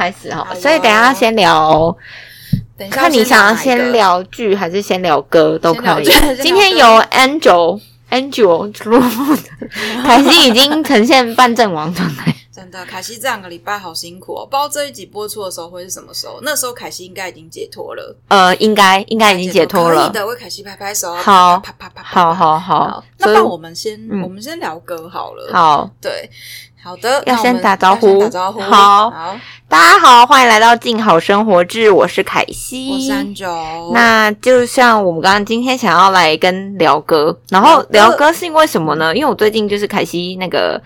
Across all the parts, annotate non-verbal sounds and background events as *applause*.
开始哈。所以等一下先聊，等一下看你想要先聊剧还是先聊歌都可以。今天由 Angel Angel 入幕的，*laughs* 凯西已经呈现半阵亡状态。真的，凯西这两个礼拜好辛苦哦，不知道这一集播出的时候会是什么时候。那时候凯西应该已经解脱了，呃，应该应该已经解脱了。可以。的，为凯西拍拍手，好啪啪啪好好好。好，，那那我们先嗯。我们先聊歌好了。，好，对，好的，要先打招呼打招呼，好。好，大家好，欢迎来到静好生活志，我是凯西，我是安九，那就像我们刚刚今天想要来跟聊哥，然后聊哥。是因为什么呢？因为我最近就是凯西那个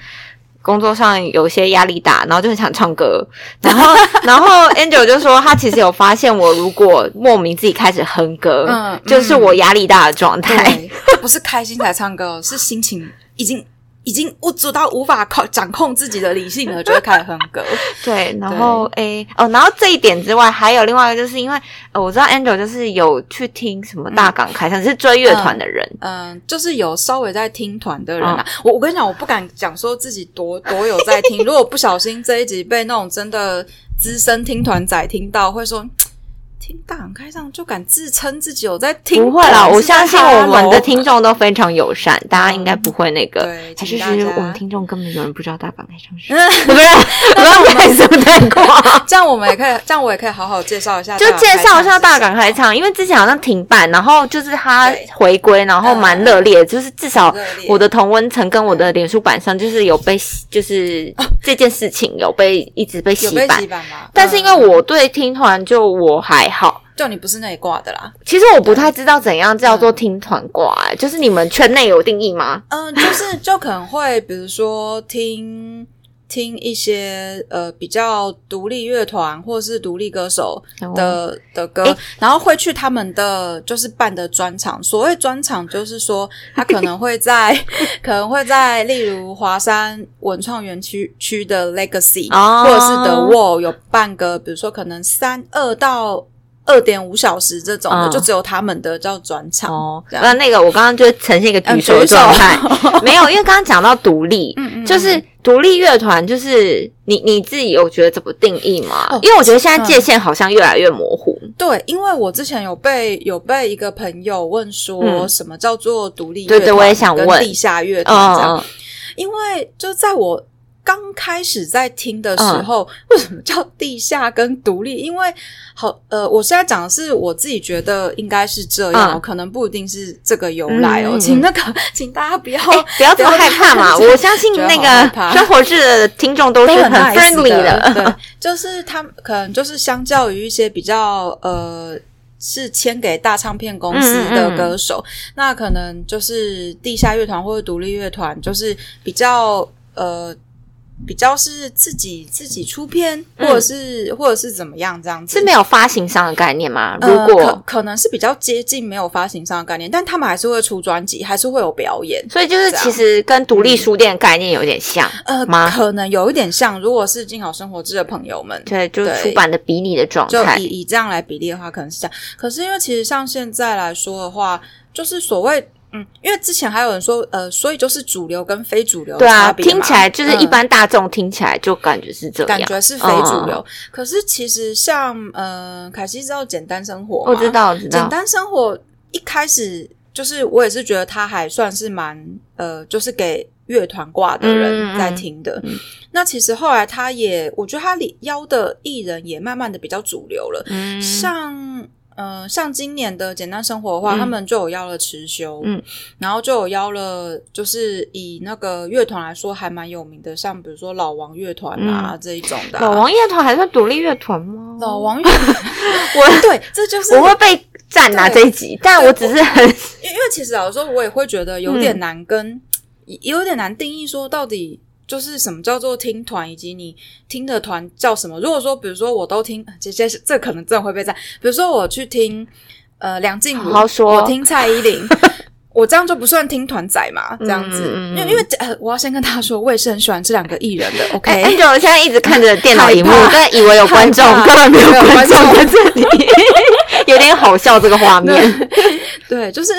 工作上有些压力大，然后就很想唱歌，然后 *laughs* 然后 Angel 就说他其实有发现我如果莫名自己开始哼歌，嗯就是我压力大的状态。不是开心才唱歌，是心情已经已经无助到无法控掌控自己的理性了，就会开始哼歌。*laughs* 对，然后诶哦，然后这一点之外，还有另外一个，就是因为呃，我知道 Angel 就是有去听什么大港开唱，是追乐团的人，嗯，就是有稍微在听团的人啊，我我跟你讲，我不敢讲说自己多多有在听，*laughs* 如果不小心这一集被那种真的资深听团仔听到，会说。听大港开唱就敢自称自己有在听？不会啦，我相信我们的听众都非常友善，大家应该不会那个。对，还是请大家是我们听众根本有人不知道大港开唱是？*laughs* 不是，不要太说太夸。这样我们也可以，这样我也可以好好介绍一下，就介绍一下大港港开唱，因为之前好像停办，然后就是他回归，然后蛮热烈，就是至少我的同温层跟我的脸书版上，就是有被就是这件事情有被一直被洗版？但是因为嗯我对听团就我还好。就你不是那一挂的啦，其实我不太知道怎样叫做听团挂、欸，就是你们圈内有定义吗？嗯，就是就可能会比如说听听一些呃比较独立乐团或是独立歌手的、的歌诶，然后会去他们的就是办的专场。所谓专场，就是说他可能会在 *laughs* 可能会在例如华山文创园区区的 Legacy，、哦或者是 The Wall 有办个，比如说可能三二到。二点五小时这种的，嗯。就只有他们的叫转场哦，那那个我刚刚就呈现一个举手的状态，*laughs* 没有，因为刚刚讲到独立，*laughs* 就是独立乐团，就是你你自己有觉得怎么定义吗？哦。因为我觉得现在界限好像越来越模糊。对，因为我之前有被有被一个朋友问说，嗯。什么叫做独立乐团，对对我也想问。跟地下乐团这样。嗯，因为就在我刚开始在听的时嗯候，为什么叫地下跟独立？*laughs* 因为好呃，我现在讲的是我自己觉得应该是这样，嗯可能不一定是这个由来哦，请那个 *laughs* 请大家不要、哎，不要这么害怕嘛！*laughs* 我相信那个生活志的听众都是很 friendly 的，对。，就是他们可能就是相较于一些比较呃。是签给大唱片公司的歌手，那可能就是地下乐团或者独立乐团，就是比较呃比较是自己自己出片，嗯或者是、或者是怎么样这样子。是没有发行商的概念吗？呃如果可可能是比较接近没有发行商的概念，但他们还是会出专辑，还是会有表演。所以就是其实跟独立书店概念有点像呃，可能有一点像，如果是静好生活志的朋友们，对，就是出版的比拟的状态就以。以这样来比例的话，可能是这样。可是因为其实像现在来说的话，就是所谓嗯，因为之前还有人说，呃，所以就是主流跟非主流的对啊，听起来就是一嗯般大众听起来就感觉是这样，感觉是非主流。嗯可是其实像呃，凯西知道简单生活吗，我知道，我知道。简单生活一开始就是我也是觉得他还算是蛮呃，就是给乐团挂的人嗯在听的。嗯那其实后来他也，我觉得他里邀的艺人也慢慢的比较主流了。嗯，像呃，像今年的简单生活的话，嗯。他们就有邀了池修，嗯，然后就有邀了，就是以那个乐团来说还蛮有名的，像比如说老王乐团啊、这一种的啊、嗯老王乐团还算独立乐团吗？老王乐团，*laughs* 我对，这就是我会被赞拿这一集，但我只是很因为因为其实老实说，我也会觉得有点难跟，也有点难定义说到底就是什么叫做听团，以及你听的团叫什么。如果说，比如说我都听，这这这可能真的会被赞。比如说我去听呃梁静茹，好好说我听蔡依林。*laughs* 我这样就不算听团仔嘛？这样子，因为因为呃，我要先跟他说，我也是很喜欢这两个艺人的。*laughs* OK，、哎 Angel 现在一直看着电脑荧幕害，怕但以为有观众，根本没有观众观在这里，有点好笑这个画面。对，就是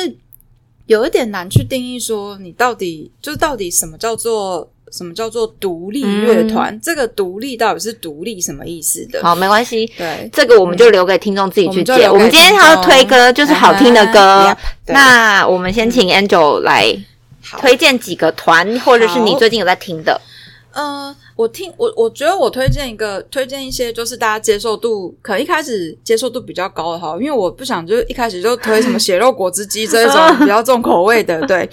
有一点难去定义说你到底就是到底什么叫做什么叫做独立乐团，这个独立到底是独立什么意思的？好，没关系，对，这个我们就留给听众自己去解。我们今天要推歌，就是好听的歌 *laughs* 那我们先请 Angel 来推荐几个团，或者是你最近有在听的。呃，我听我我觉得我推荐一个，推荐一些就是大家接受度可能一开始接受度比较高的哈，因为我不想就是一开始就推什么血肉果汁机这一种 *laughs* 比较重口味的。对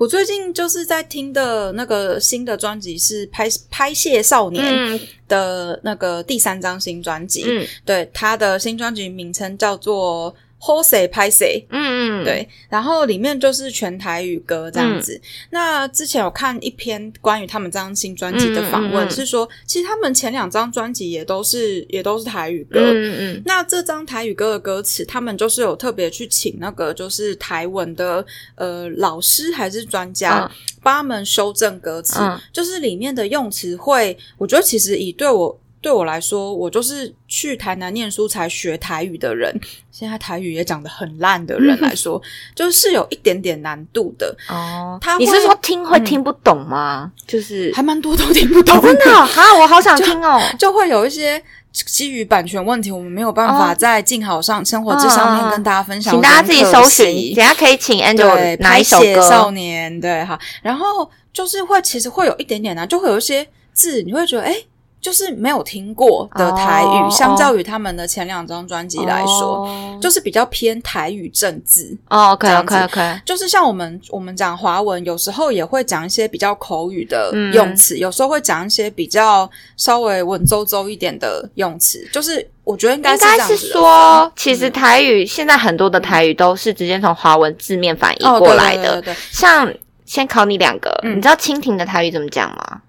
我最近就是在听的那个新的专辑是拍拍谢少年嗯的那个第三张新专辑，嗯对他的新专辑名称叫做。Hose 拍谁？嗯嗯，对，然后里面就是全台语歌这样嗯。子。那之前有看一篇关于他们这张新专辑的访问，是说其实他们前两张专辑也都是也都是台语歌。嗯嗯那这张台语歌的歌词，他们就是有特别去请那个就是台文的呃老师还是专家嗯。帮他们修正歌词，嗯。就是里面的用词会，我觉得其实以对我对我来说，我就是去台南念书才学台语的人，现在台语也讲的很烂的人来说，就是有一点点难度的，哦，他会你是说听会听不懂吗？就是还蛮多都听不懂哦，真的哦哈，我好想听哦。*laughs* 就会有一些基于版权问题，我们没有办法哦在静好上生活这上面跟大家分享，请大家自己搜寻，等下可以请 Angel 对，哪一首拍写少？年，对，哈，然后就是会其实会有一点点难，就会有一些字，你会觉得哎。就是没有听过的台语，哦相较于他们的前两张专辑来说，哦就是比较偏台语政治。哦，OK OK 子 OK，就是像我们我们讲华文，有时候也会讲一些比较口语的嗯用词，有时候会讲一些比较稍微文绉绉一点的用词。就是我觉得应该应该是说，其实台语现在很多的台语都是直接从华文字面反译哦，过来的。对对对对像先考你两个，嗯你知道蜻蜓的台语怎么讲吗？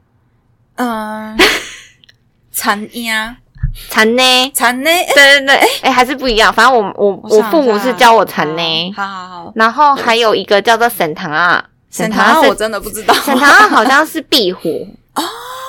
嗯，残呀，蚕呢？残呢？对对对，哎、还是不一样。反正我我我父母是教我蚕呢，好好好，然后还有一个叫做沈堂啊，沈堂啊我真的不知道。沈堂啊好像是壁虎 *laughs* 哦，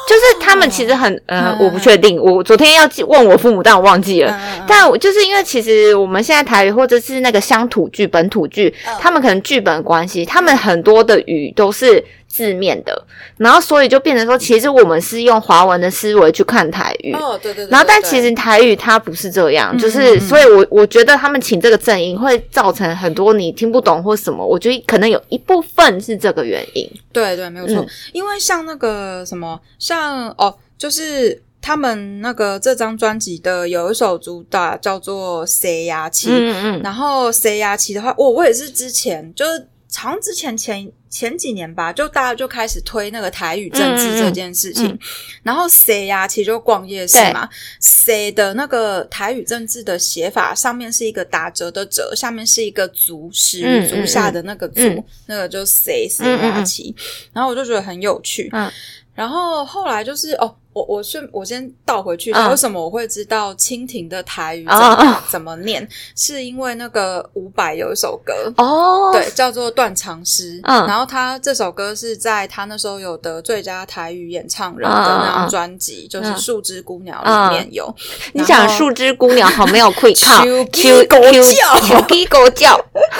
就是他们其实很呃嗯，我不确定。我昨天要记问我父母，但我忘记了。嗯但我就是因为其实我们现在台语或者是那个乡土剧、本土剧，嗯他们可能剧本关系，他们很多的语都是字面的，然后所以就变成说，其实我们是用华文的思维去看台语。哦，对对对。然后，但其实台语它不是这样，嗯就是，所以我我觉得他们请这个阵营会造成很多你听不懂或什么，我觉得可能有一部分是这个原因。对对，没有错。嗯因为像那个什么，像哦，就是他们那个这张专辑的有一首主打叫做《谁呀七》，嗯嗯然后《谁呀七》的话，我我也是之前就是好像之前前前几年吧，就大家就开始推那个台语政治这件事情，嗯。嗯然后谁呀其实就逛夜市嘛，谁的那个台语政治的写法上面是一个打折的折，下面是一个足始嗯足下的那个足，嗯那个就谁谁嗯嗯嗯呀七，然后我就觉得很有趣，嗯。然后后来就是哦，我我顺我先倒回去，嗯为什么我会知道蜻蜓的台语怎哦么、哦怎么念？是因为那个伍佰有一首歌。哦，对，叫做《断肠诗》。嗯然后他这首歌是在他那时候有得最佳台语演唱人的那张嗯专辑，就是嗯《树枝姑鸟》嗯里面有。你然后讲树枝姑娘好没有愧 *laughs* 靠，Q 狗 Q 叫秋鸡狗叫，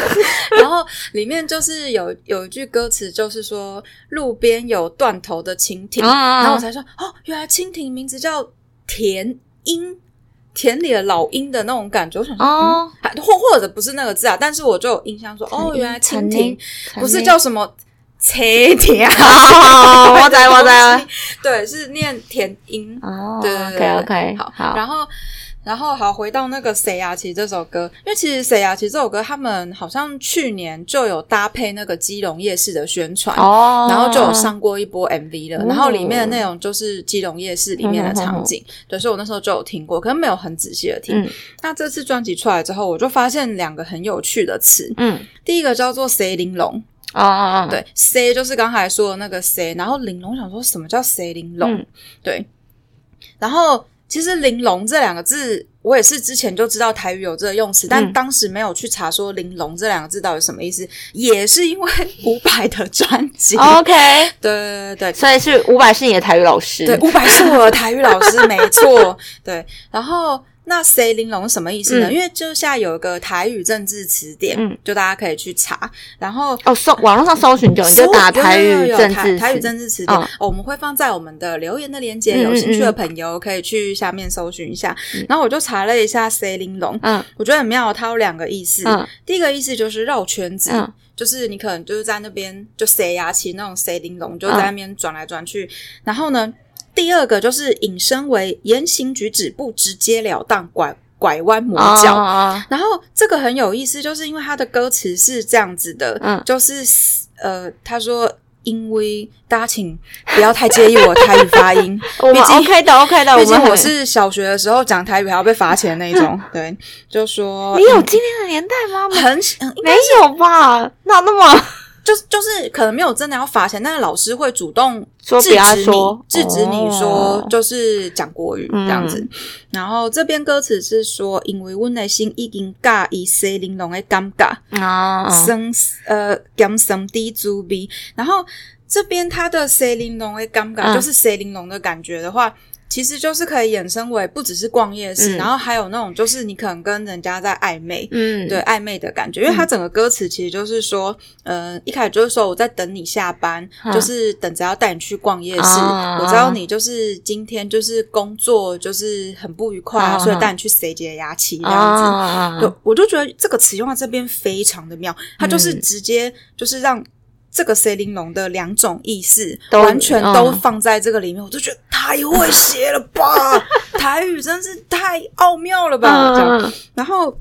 *laughs* 然后里面就是有有一句歌词，就是说路边有断头的蜻蜓，然后我才说哦，原来蜻蜓名字叫田鹰，田里的老鹰的那种感觉。我想说，哦嗯，还或或者不是那个字啊，但是我就有印象说，哦，原来蜻蜓不是叫叫什么切田 *laughs* 哦，啊，我在我在。*laughs* 对，是念田鹰。哦对对对，OK OK，好，好，然后。然后好，回到那个《谁呀其实这首歌，因为其实《谁呀其实这首歌，他们好像去年就有搭配那个基隆夜市的宣传，哦，然后就有上过一波 MV 了，哦然后里面的内容就是基隆夜市里面的场景，对，所以我那时候就有听过，可是没有很仔细的听。嗯。那这次专辑出来之后，我就发现两个很有趣的词，嗯，第一个叫做“谁玲珑哦哦”，哦，对，“谁”就是刚才说的那个“ C，”，然后“玲珑”想说什么叫“谁玲珑”，嗯。对，然后其实“玲珑”这两个字。我也是之前就知道台语有这个用词，但嗯当时没有去查说“玲珑”这两个字到底什么意思，也是因为 *laughs* 伍佰的专辑。，OK，对对对对，所以是伍佰是你的台语老师，对，伍佰是我的台语老师，*laughs* 没错。对，然后那 “C 玲珑”是什么意思呢？嗯因为就现在有一个台语政治词典，嗯就大家可以去查。然后哦，搜网络上搜寻就你就打台语政治台台语政治词典、我们会放在我们的留言的链接，嗯有兴趣的朋友可以去下面搜寻一下。然后我就查了一下 “C 玲珑”，嗯我觉得很妙，它有两个意思。嗯第一个意思就是绕圈子，嗯就是你可能就是在那边就塞牙期那种塞玲珑，就嗯在那边转来转去。然后呢，第二个就是引申为言行举止不直截了当，拐拐弯抹角。哦然后这个很有意思，就是因为它的歌词是这样子的，嗯就是呃，他说。因为大家请不要太介意我台语发音，*laughs* 我们毕竟 OK 的 OK 的，毕竟们我是小学的时候讲台语还要被罚钱那一种。对，就说你有今天的年代吗？很嗯没有吧？哪那么就就是可能没有真的要罚钱，但是老师会主动制止你，制止你说哦就是讲国语嗯这样子。然后这边歌词是说，因为阮的心已经介意西玲珑的尴尬，啊？生呃感生的滋味。然后这边他的西玲珑的尴尬，嗯就是西玲珑的感觉的话。其实就是可以衍生为不只是逛夜市，嗯。然后还有那种就是你可能跟人家在暧昧，嗯，对暧昧的感觉，因为它整个歌词其实就是说，呃，一开始就是说我在等你下班，嗯就是等着要带你去逛夜市。啊。我知道你就是今天就是工作就是很不愉快、所以带你去谁节牙期这样子。我就觉得这个词用在这边非常的妙，它就是嗯。直接就是让。这个 C 玲珑的两种意思完全都嗯放在这个里面，我就觉得太会写了吧！*laughs* 台语真是太奥妙了吧！这样嗯然后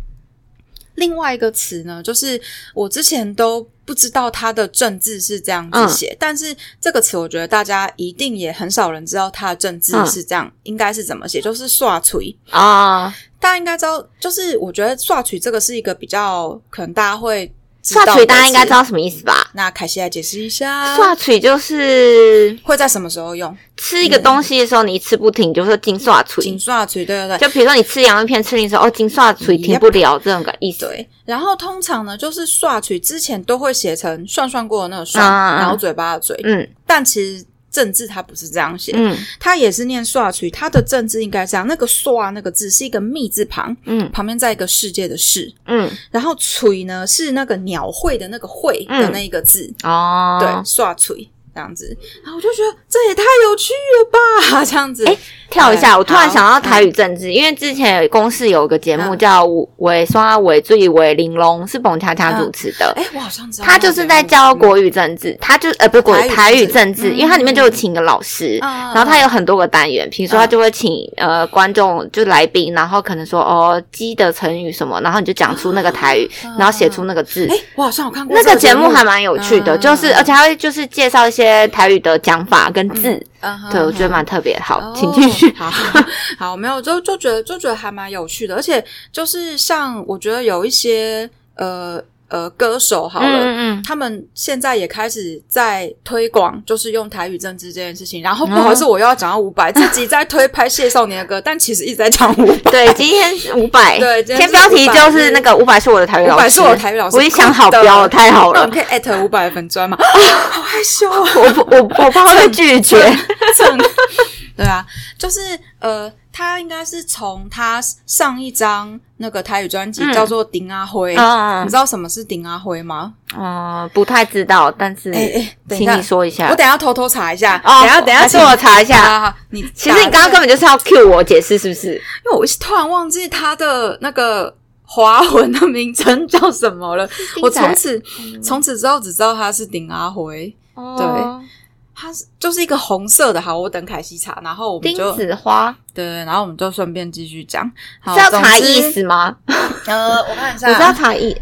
另外一个词呢，就是我之前都不知道它的正字是这样子写，但是这个词我觉得大家一定也很少人知道它的正字嗯是这样，应该是怎么写，就是刷锤。啊，大家应该知道，就是我觉得刷锤这个是一个比较可能大家会刷嘴大家应该知道什么意思吧？那凯西来解释一下，刷嘴就是会在什么时候用？吃一个东西的时候，你一吃不停，你就是金刷嘴。金刷嘴，对对对，就比如说你吃洋芋片吃零食，哦，金刷嘴停不了这种个意思。对，然后通常呢，就是刷嘴之前都会写成涮涮过的那个涮，然后嘴巴的嘴，嗯但其实正字它不是这样写，嗯。它也是念刷曲，它的正字应该这样，那个刷那个字是一个密字旁，嗯。旁边再一个世界的世，嗯，然后锤呢是那个鸟会的那个会的那一个字，哦，对，刷锤。这样子，然后我就觉得这也太有趣了吧！这样子，哎跳一下，我突然想到台语政治，因为之前公视有个节目嗯。叫《尾刷尾最尾玲珑》，是彭恰恰主持的。哎，我好像知道。他就是在教国语政治，他就呃不是国语台语政治，因为他里面就有请一个老师，嗯然后他有很多个单元，比如说他就会请呃观众就来宾，然后可能说哦鸡的成语什么，然后你就讲出那个台语，然后写出那个字。哎，我好像有看过那个节节目。还蛮有趣的，嗯就是而且他会就是介绍一些台语的讲法跟字，对我觉得蛮特别。好，哦请继续。好 *laughs* 好，没有，就就觉得就觉得还蛮有趣的，而且就是像我觉得有一些呃呃歌手好了。嗯嗯他们现在也开始在推广，就是用台语政治这件事情。然后不好意思，我又要讲到伍佰，*laughs* 自己在推拍谢少年的歌，但其实一直在讲伍佰。对，今天五百，对今天标题就是那个五百是我的台语老师，伍佰是我的台语老师，我已经想好标了，太好了那我们。可以艾特伍佰粉砖吗？*laughs* 好害羞哦。我不我我怕会拒绝。蹭。对啊，就是呃，他应该是从他上一张那个台语专辑嗯叫做《顶阿辉》嗯你知道什么是顶阿辉吗？嗯，不太知道，但是请你说一下我。等一下偷偷查一下。哦等一下等一下，还是我查一下好好好你 *laughs* 其实你刚刚根本就是要 cue 我解释，是不是？因为我突然忘记他的那个华文的名称叫什么了。我从此从此之后只知道他是顶阿辉，哦他是就是一个红色的。好，我等凯西查，然后我们丁就子花对，然后我们就顺便继续讲。好 *laughs* 是要查意思吗？呃，我看一下，我是要查意，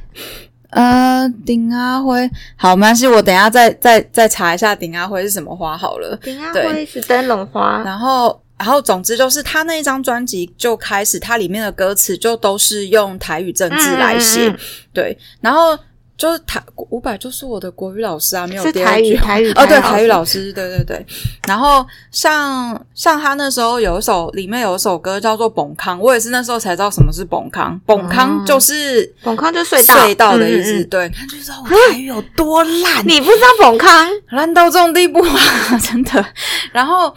呃，顶阿辉，好，没关系，我等一下再再再查一下顶阿辉是什么花好了。丁阿对辉是灯笼花，然后，然后总之就是他那一张专辑就开始，它里面的歌词就都是用台语政治来写，嗯嗯嗯对，然后就是台伍佰就是我的国语老师啊，没有是第二句台语台语哦，对，台语老师，对对对。然后像像他那时候有一首里面有一首歌叫做《崩康》，我也是那时候才知道什么是崩康，崩康哦。就是崩康就隧道隧道的意思，对，他就知道我台语有多烂，你不知道崩康？烂到这种地步啊，*laughs* 真的。然后，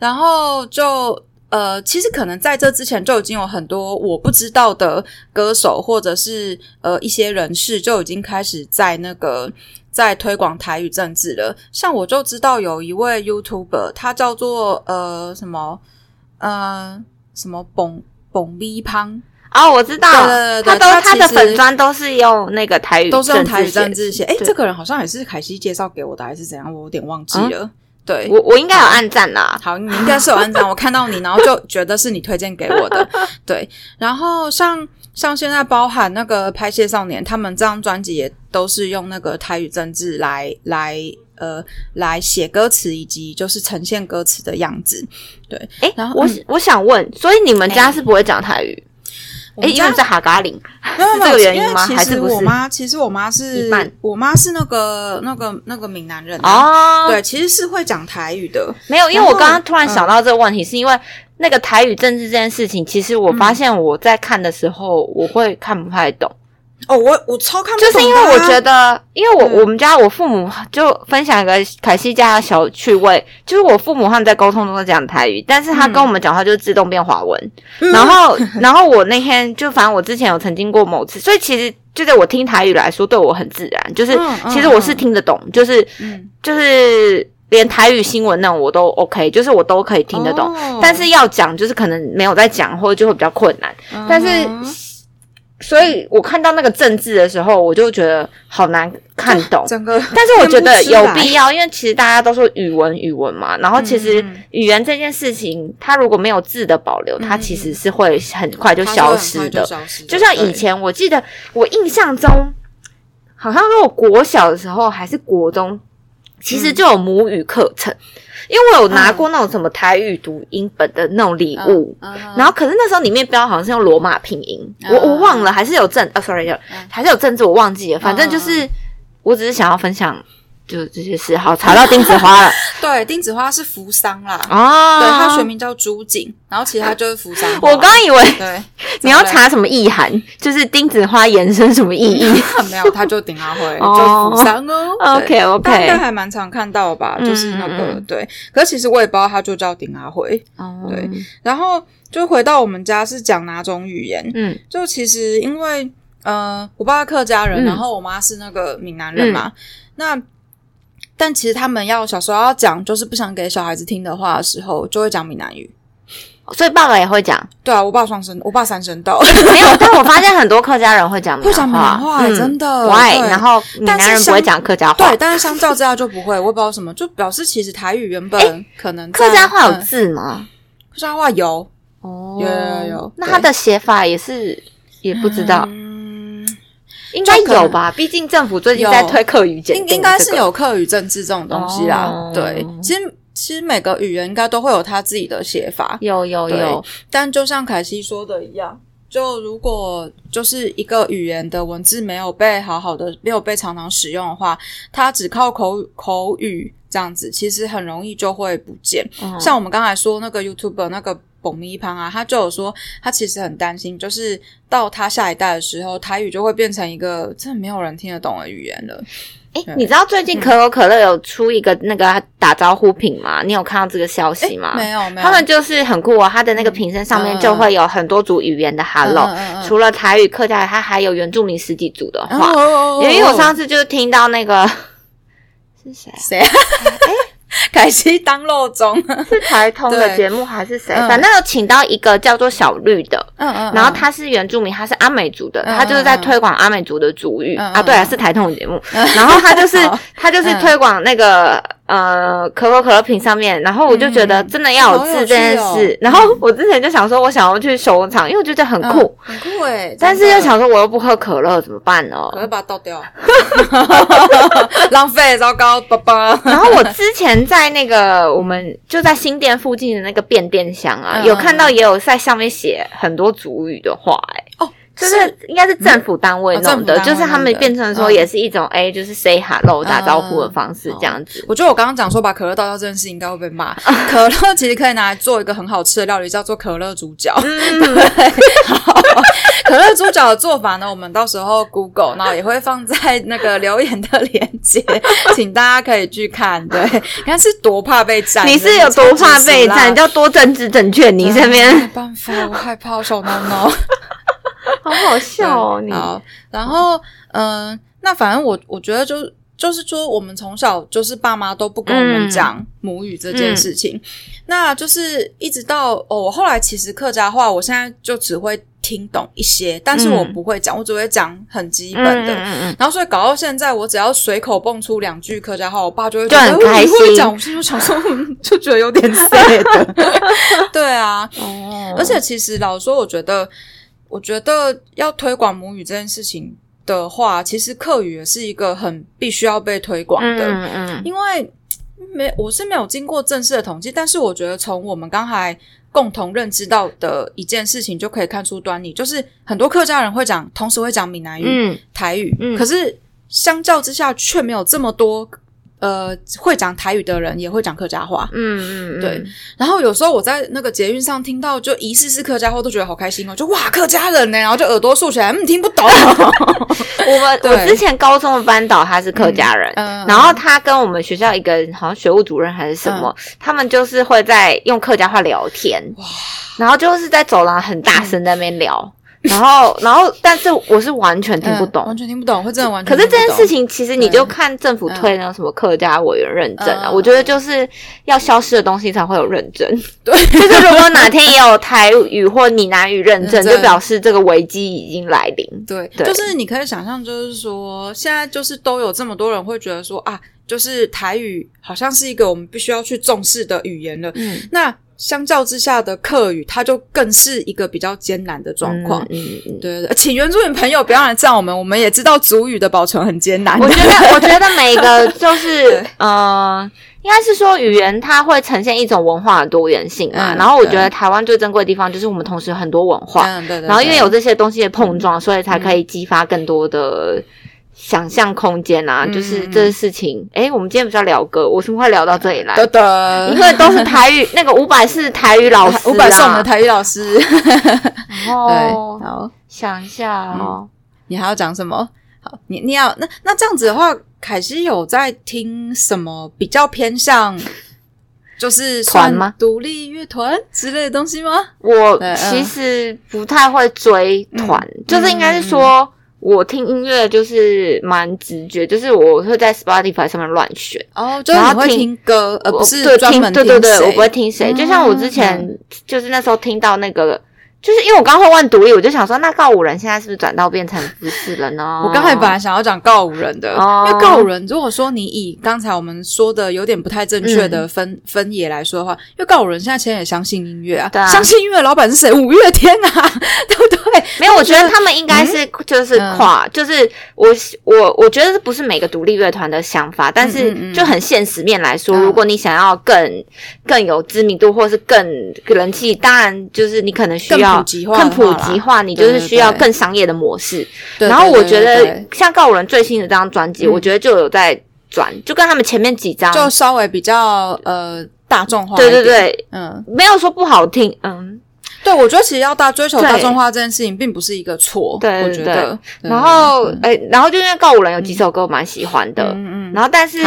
然后就呃，其实可能在这之前就已经有很多我不知道的歌手，或者是呃一些人士就已经开始在那个在推广台语政治了。像我就知道有一位 YouTuber，他叫做呃什么呃什么蹦蹦咪胖，哦，我知道，对对对他都他他的粉砖都是用那个台语，都是用台语政治写。哎，对这个人好像也是凯西介绍给我的，还是怎样？我有点忘记了。对，我我应该有暗赞啦。好，你应该是有暗赞，我看到你，然后就觉得是你推荐给我的。*laughs* 对，然后像像现在包含那个拍戏少年，他们这张专辑也都是用那个台语政治来来呃来写歌词，以及就是呈现歌词的样子。对，哎然，后我嗯我想问，所以你们家是不会讲台语？哎，我们家因为在哈嘎岭，没有没有是这个原因吗？因为其实还是我妈，其实我妈是我妈是那个那个那个闽南人啊。哦，对，其实是会讲台语的。没有，因为我刚刚突然想到这个问题，是因为那个台语政治这件事情，其实我发现我在看的时候，我会看不太懂，哦，我我超看不懂就是因为我觉得，因为我嗯。我们家我父母就分享一个凯西家的小趣味，就是我父母他们在沟通中都讲台语，但是他跟我们讲话就是自动变华文，嗯。然后 *laughs* 然后我那天就反正我之前有曾经过某次，所以其实就在我听台语来说，对我很自然，就是其实我是听得懂，就是嗯就是连台语新闻那种我都 OK，就是我都可以听得懂。哦。但是要讲，就是可能没有在讲，或者就会比较困难。但是嗯所以我看到那个政治的时候，我就觉得好难看懂。*laughs* 整个，但是我觉得有必要。因为其实大家都说语文语文嘛，然后其实嗯语言这件事情，它如果没有字的保留，它其实是会很快就消失的。就像以前，我记得我印象中，好像如果国小的时候还是国中，其实就有母语课程，因为我有拿过那种什么台语读音本的那种礼物。嗯，然后，可是那时候里面标好像是用罗马拼音，嗯。我我忘了，还是有政啊，sorry，还是有政治，我忘记了。反正就是，我只是想要分享，就这些事。好，查到丁子花了 *laughs* 对，丁子花是扶桑啦，哦。对，它学名叫朱槿，然后其实它就是扶桑。我刚以为对，*laughs* 你要查什么意涵，就是丁子花延伸什么意义嘞 *laughs* 没有，它就顶阿辉，哦就扶桑哦。对？OK 大概 OK，还蛮常看到吧，嗯就是那个对，可是其实我也不知道它就叫顶阿辉。哦对，然后就回到我们家是讲哪种语言，嗯就其实因为呃，我爸是客家人，嗯然后我妈是那个闽南人嘛，那但其实他们要小时候要讲，就是不想给小孩子听的话的时候，就会讲闽南语。所以爸爸也会讲，对啊，我爸双声，我爸三声道，没有，*laughs* 但我发现很多客家人会讲会讲闽南话，嗯真的。喂，对。然后闽南人不会相讲客家话。对，，但是相较之下就不会，我也不知道什么，就表示其实台语原本可能在客家话有嗯。字吗？客家话有，哦有有有对那它的写法也是也不知道，嗯，应该有吧？毕竟政府最近在推课语检定，应应该是。有课语政治这种东西啦。哦对，其实其实每个语言应该都会有它自己的写法，有有有，但就像凯西说的一样，就如果就是一个语言的文字没有被好好的没有被常常使用的话，它只靠口口语这样子，其实很容易就会不见。嗯像我们刚才说那个 YouTube 那个。蹦咪胖啊，他就有说，他其实很担心，就是到他下一代的时候，台语就会变成一个真的没有人听得懂的语言了。*laughs* 哎，对你知道最近可口可乐有出一个那个打招呼品吗？你有看到这个消息吗？没有没有，他们就是很酷哦，它的那个瓶身上面就会有很多组语言的 hello，、嗯嗯嗯除了台语、客家语，它还有原住民十几组的话。哦因为我上次就是听到那个 *laughs* 是谁啊？谁啊？*laughs* 凯西当肉中，是台通的节目还是谁？嗯。反正有请到一个叫做小绿的，嗯嗯然后他是原住民，他是阿美族的，嗯他就是在推广阿美族的族语、啊。对啊，是台通的节目。然后他就是 *laughs* 他就是嗯。推广那个、呃可口可乐瓶上面，然后我就觉得嗯。真的要有字这件事。然后我之前就想说，我想要去收藏，因为我觉得很酷，嗯很酷哎，但是又想说我又不喝可乐怎么办呢？我要把它倒掉，*laughs* 浪费，糟糕，爸爸。然后我之前在那个我们就在新店附近的那个变电箱啊，嗯有看到也有在上面写很多主语的话、哎、哦，就是应该是政府单位哦弄的，就是他们变成说嗯也是一种哎，就是 say hello 打招呼的方式嗯这样子。我觉得我刚刚讲说把可乐倒掉这件事应该会被骂。*laughs* 可乐其实可以拿来做一个很好吃的料理，叫做可乐猪脚。嗯对，好可乐猪脚的做法呢，我们到时候 Google，然后也会放在那个留言的链接，请大家可以去看。对，你看是多怕被占，你是有多怕被占？占？你叫多政治正确？你这边没办法，我害怕小孬孬。好好笑哦，你。好，然后嗯、呃那反正我我觉得就就是说，我们从小就是爸妈都不跟我们讲母语这件事情，那就是一直到哦，我后来其实客家话，我现在就只会听懂一些，但是我不会讲，我只会讲很基本的。嗯嗯嗯然后所以搞到现在，我只要随口蹦出两句客家话，我爸就会就觉得哦很开心你会讲，我心里就想说，嗯就觉得有点 sad。*laughs* 对啊，哦。而且其实老实说，我觉得，我觉得要推广母语这件事情的话，其实客语也是一个很必须要被推广的，嗯嗯因为没我是没有经过正式的统计，但是我觉得从我们刚才共同认知到的一件事情就可以看出端倪，就是很多客家人会讲，同时会讲闽南语、嗯台语，嗯可是相较之下却没有这么多。呃，会讲台语的人也会讲客家话，嗯嗯，对然后有时候我在那个捷运上听到就疑似是客家话，都觉得好开心哦，就哇客家人呢，然后就耳朵竖起来，嗯，听不懂。*laughs* 我们 *laughs* 我之前高中的班导他是客家人，嗯然后他跟我们学校一个好像学务主任还是什么，他们就是会在用客家话聊天，然后就是在走廊很大声在那边聊，*laughs* 然后然后但是我是完全听不懂。嗯完全听不懂，会真的完全可是这。件事情，其实你就看政府推那个什么客家委员认证啊，嗯我觉得就是要消失的东西才会有认证。对，就是如果哪天 *laughs* 也有台语或闽南语认证，就表示这个危机已经来临。对，对就是你可以想象，就是说现在就是都有这么多人会觉得说啊，就是台语好像是一个我们必须要去重视的语言了。嗯，那相较之下的客语，它就更是一个比较艰难的状况。嗯嗯嗯。对对对，请原住民朋友不要来赞我们，我们也知道族语的保存很艰难。我觉得，我觉得每一个 *laughs* 就是对呃，应该是说语言它会呈现一种文化的多元性嘛。嗯然后我觉得台湾最珍贵的地方就是我们同时有很多文化，嗯，对对对然后因为有这些东西的碰撞，所以才可以激发更多的。想象空间啊，嗯就是这个事情。诶，我们今天不是要聊歌，我怎么会聊到这里来？*laughs* 因为都是台语，那个五百是台语老师、啊，*laughs* 五百是我们的台语老师。然 *laughs* 后对，好，想一下哦，你还要讲什么？好，你你要那那这样子的话，凯西有在听什么比较偏向，就是算团吗独立乐团之类的东西吗？我其实不太会追团，嗯就是应该是说。我听音乐就是蛮直觉，就是我会在 Spotify 上面乱选，哦，就是你会然后听听歌，而不我是对听专门对对对，我不会听谁。就像我之前嗯。就是那时候听到那个，就是因为我刚会问独立，我就想说，那告五人现在是不是转到变成不是了呢？我刚才本来想要讲告五人的，哦。因为告五人，如果说你以刚才我们说的有点不太正确的分、分野来说的话，因为告五人现在其实也相信音乐啊，相信音乐的老板是谁？五月天啊，*laughs* 对不对？没有，我觉得他们应该是就是嗯。跨，就是我我我觉得不是每个独立乐团的想法，但是就很现实面来说，嗯。如果你想要更更有知名度，或是更人气，当然就是你可能需要更普及化更普及化，你就是需要更商业的模式。对然后我觉得像告五人最新的这张专辑，嗯。我觉得就有在转，就跟他们前面几张，就稍微比较呃大众化，对对，对，嗯，没有说不好听，嗯，对，我觉得其实要大追求大众化这件事情，并不是一个错，我觉得。然后诶，然后就因为告五人有几首歌我蛮喜欢的，嗯嗯然后但是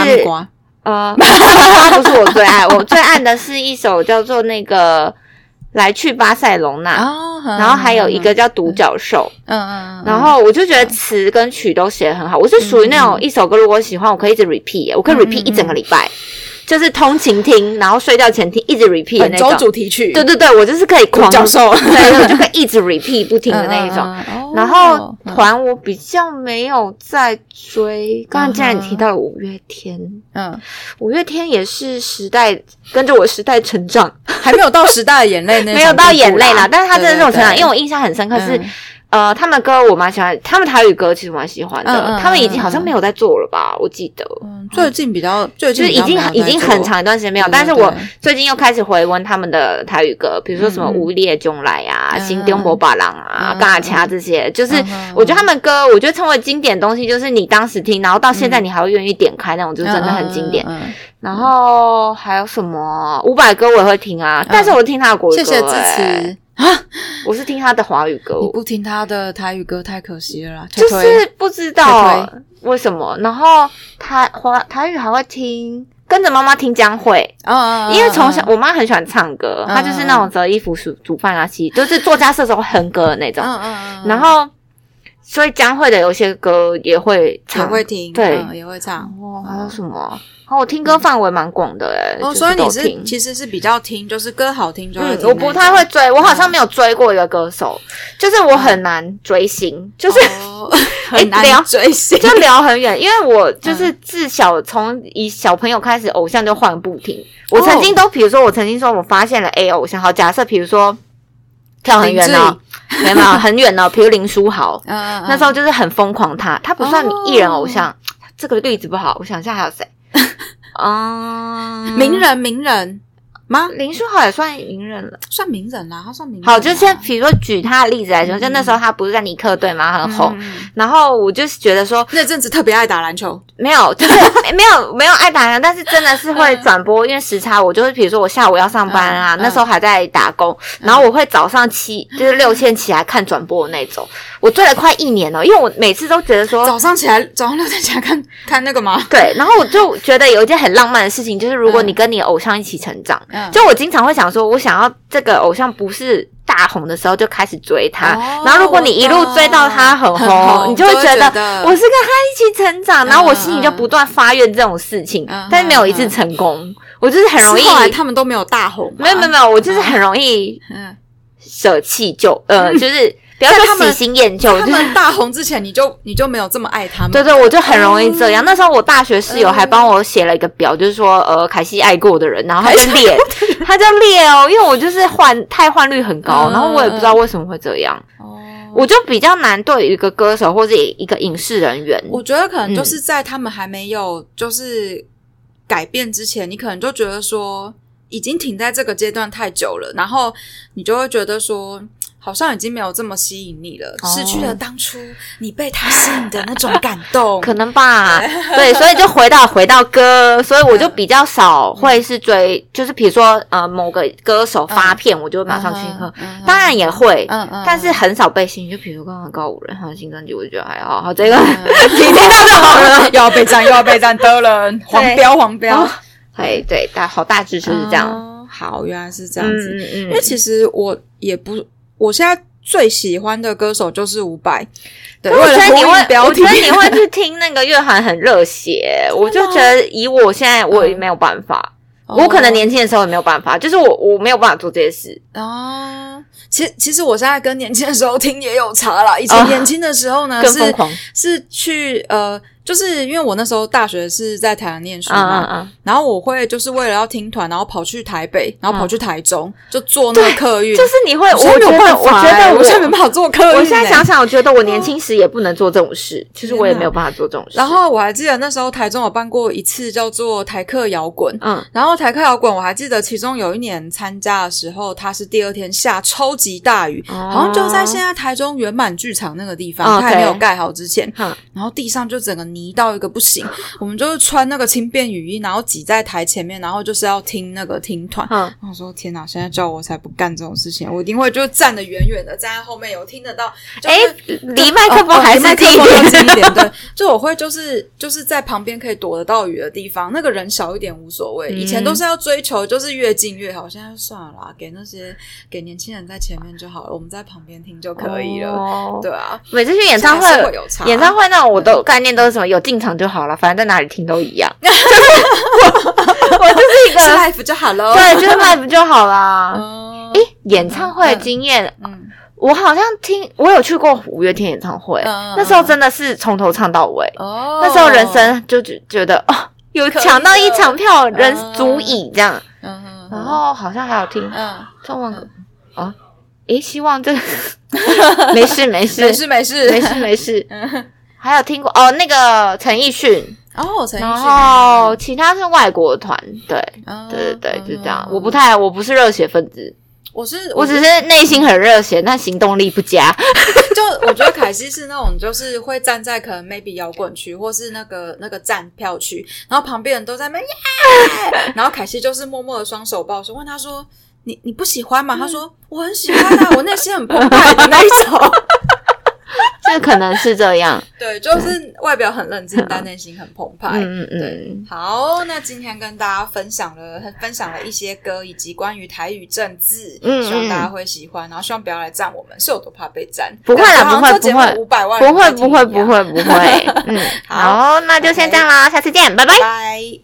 呃，它 *laughs* 不是我最爱，我最爱的是一首叫做那个《来去巴塞隆纳》，啊然后还有一个，叫《独角兽》，嗯嗯嗯，然后我就觉得词跟曲都写得很好。我是属于那种一首歌如果喜欢，我可以一直 repeat，耶我可以 repeat 一整个礼拜，就是通勤听，然后睡觉前听，一直 repeat 的那种。主题曲，对对对，我就是可以狂独角兽。*laughs* 对，我就可以一直 repeat 不停的那一种。然后哦团我比较没有在追，刚刚既然你提到了五月天，嗯，五月天也是时代跟着我时代成长，还没有到时代的眼泪那 *laughs* 没有到眼泪啦，但是他真的是这种成长，因为我印象很深刻是。嗯呃，他们的歌我蛮喜欢，他们台语歌其实蛮喜欢的。嗯嗯他们已经好像没有在做了吧？我记得，最近比较最近就是已经已经很长一段时间没有，但是我最近又开始回温他们的台语歌，比如说什么无列中来》啊、嗯《新东伯巴郎》啊、嗯《嘎恰》这些，就是我觉得他们歌，我觉得称为经典的东西，就是你当时听，然后到现在你还会愿意点开那种，就真的很经典。然后还有什么？伍佰歌我也会听啊，但是我听他的国语歌、谢谢支欸持。我是听他的华语歌，我不听他的台语歌太可惜了啦，就是不知道为什么。然后台华台语还会听，跟着妈妈听江蕙。嗯因为从小嗯我妈很喜欢唱歌，嗯她就是那种折衣服、煮煮饭啊、洗，就是做家事的时候会哼歌的那种。嗯嗯嗯，然后，所以江蕙的有些歌也会也唱，会听，对。嗯也会唱。哦，还有什么？哦，我听歌范围蛮广的诶、哦，就是所以你是其实是比较听，就是歌好听就我不太会追，我好像没有追过一个歌手，就是我很难追星，就是哦。*laughs* 很聊难追星。就聊很远，因为我就是自小从以小朋友开始，偶像就换不停。我曾经都，比如说，我曾经说我发现了 A 偶像，好，假设比如说跳很远哦，没有没有 *laughs* 很远哦，比如林书豪，那时候就是很疯狂他，他不算哦艺人偶像，这个例子不好，我想一下还有谁？啊，*laughs* 名人名人吗？林书豪也算名人了。算名人啦，他算名人啦。好，就先比如说举他的例子来说，就那时候他不是在尼克队吗？很红。然后我就是觉得说，那阵子特别爱打篮球。没有，就是没 *laughs* 有没有爱打篮球，但是真的是会转播，因为时差，我就是比如说我下午要上班啊，嗯那时候还在打工，然后我会早上七 *laughs* 就是六千起来看转播的那种，我追了快一年了，因为我每次都觉得说。早上起来，早上六点起来看看那个吗？对，然后我就觉得有一件很浪漫的事情，就是如果你跟你偶像一起成长，嗯。就我经常会想说，我想要这个偶像不是大红的时候就开始追他，哦然后如果你一路追到他很很红，你就会觉得我是跟他一起成长，然后我心里就不断发愿这种事情，嗯但是没有一次成功，我就是很容易是，后来他们都没有大红。没有没有没有，我就是很容易嗯，舍弃就呃，*laughs* 就是不要说喜新厌旧，他就是。们大红之前，你就你就没有这么爱他们。对对，我就很容易这样。那时候我大学室友嗯还帮我写了一个表，就是说，呃，凯西爱过的人，然后他就列，*laughs* 他就列哦，因为我就是换太换率很高，嗯然后我也不知道为什么会这样，哦，我就比较难对于一个歌手或者一个影视人员，我觉得可能就是在他们还没有就是改变之前，你可能就觉得说已经停在这个阶段太久了，然后你就会觉得说。好像已经没有这么吸引你了，哦。失去了当初你被他吸引的那种感动。*laughs* 可能吧，对，所以就回到回到歌，所以我就比较少会是追，就是比如说呃某个歌手发片，我就会马上去喝，当然也会，嗯嗯但是很少被吸引。就比如刚刚高五人他的新专辑，我就觉得还好，好这个嗯。你听到就好了。又要备战，又要备战的人，黄标黄标。哦，对对，大好大致就是这样。哦好，原来是这样子。嗯嗯。因为其实我也不，我现在最喜欢的歌手就是伍佰。对，我觉得你会，我觉得你会去听那个乐团很热血，*laughs* 我就觉得以我现在我也没有办法，我可能年轻的时候也没有办法，就是我我没有办法做这些事。哦，其实其实我现在跟年轻的时候听也有差啦。以前哦年轻的时候呢，是是去呃，就是因为我那时候大学是在台湾念书嗯嘛，然后我会就是为了要听团，然后跑去台北，然后跑去台中，就坐那个客运。就是你会，我觉得，我觉得我现在没办法坐客运欸。我现在想想，我觉得我年轻时也不能做这种事，其实我也没有办法做这种事。然，后我还记得那时候台中有办过一次叫做台客摇滚，嗯，然后台客摇滚我还记得其中有一年参加的时候，他是第二天下超级大雨，哦。好像就在现在台中圆满剧场那个地方，哦它还没有盖好之前，哼。然后地上就整个泥到一个不行，我们就是穿那个轻便雨衣，然后挤在台前面，然后就是要听那个听团。哼，然后我说天哪，现在叫我才不干这种事情，我一定会就站得远远的，站在后面有听得到，就是哎，离麦克风还是近一点要近一点，对，就我会就是就是在旁边可以躲得到雨的地方，那个人少一点无所谓。以前都是要追求就是越近越好，现在就算了啦，给那些给年轻人在前面就好了，我们在旁边听就可以了。哦对啊，每次去演唱会演唱会那种我都概念都是什么有进场就好了，反正在哪里听都一样。*laughs* 我就是一个 life 就好了。对，就是 live 就好啦。嗯，诶，演唱会的经验，嗯，我好像听我有去过五月天演唱会，嗯那时候真的是从头唱到尾。哦，那时候人生就觉觉得哦，有抢到一场票，人嗯足以这样。嗯，嗯，然后好像还有听嗯，中文歌哦，诶，希望这个没 *laughs* 事没事。没事没事。没事没事。嗯还有听过哦，那个陈奕迅。哦，陈奕迅，然后其他是外国团，对哦对对对，就这样。嗯我不太，我不是热血分子，我是我只是内心很热血，但行动力不佳。*laughs* 就我觉得凯西是那种，就是会站在可能 maybe 摇滚区，或是那个那个站票区，然后旁边人都在那然后凯西就是默默的双手抱胸，问他说：“你你不喜欢吗？”他说：“我很喜欢啊，我内心很澎湃的那一种。*laughs* 这可能是这样。*laughs* ”对，就是外表很冷静，但内心很澎湃。嗯嗯好，那今天跟大家分享了分享了一些歌，以及关于台语政治，嗯希望大家会喜欢，然后希望不要来赞我们，是有多怕被赞？不会啦不会不会五百万不会不会不，会不会。*laughs* 嗯，好，那就先这样啦，下次见，拜拜。拜。